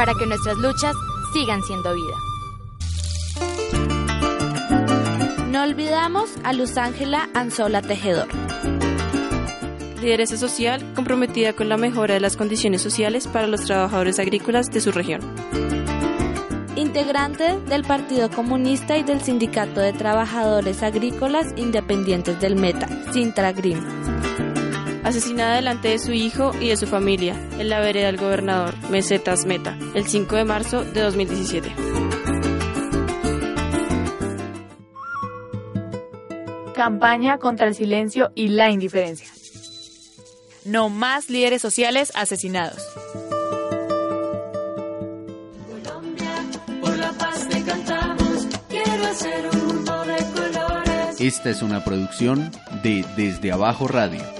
para que nuestras luchas sigan siendo vida. No olvidamos a Luz Ángela Anzola Tejedor. Lideresa social comprometida con la mejora de las condiciones sociales para los trabajadores agrícolas de su región. Integrante del Partido Comunista y del Sindicato de Trabajadores Agrícolas Independientes del Meta, Sintra Green. Asesinada delante de su hijo y de su familia en la vereda del gobernador, Mesetas Meta, el 5 de marzo de 2017. Campaña contra el silencio y la indiferencia. No más líderes sociales asesinados. Esta es una producción de Desde Abajo Radio.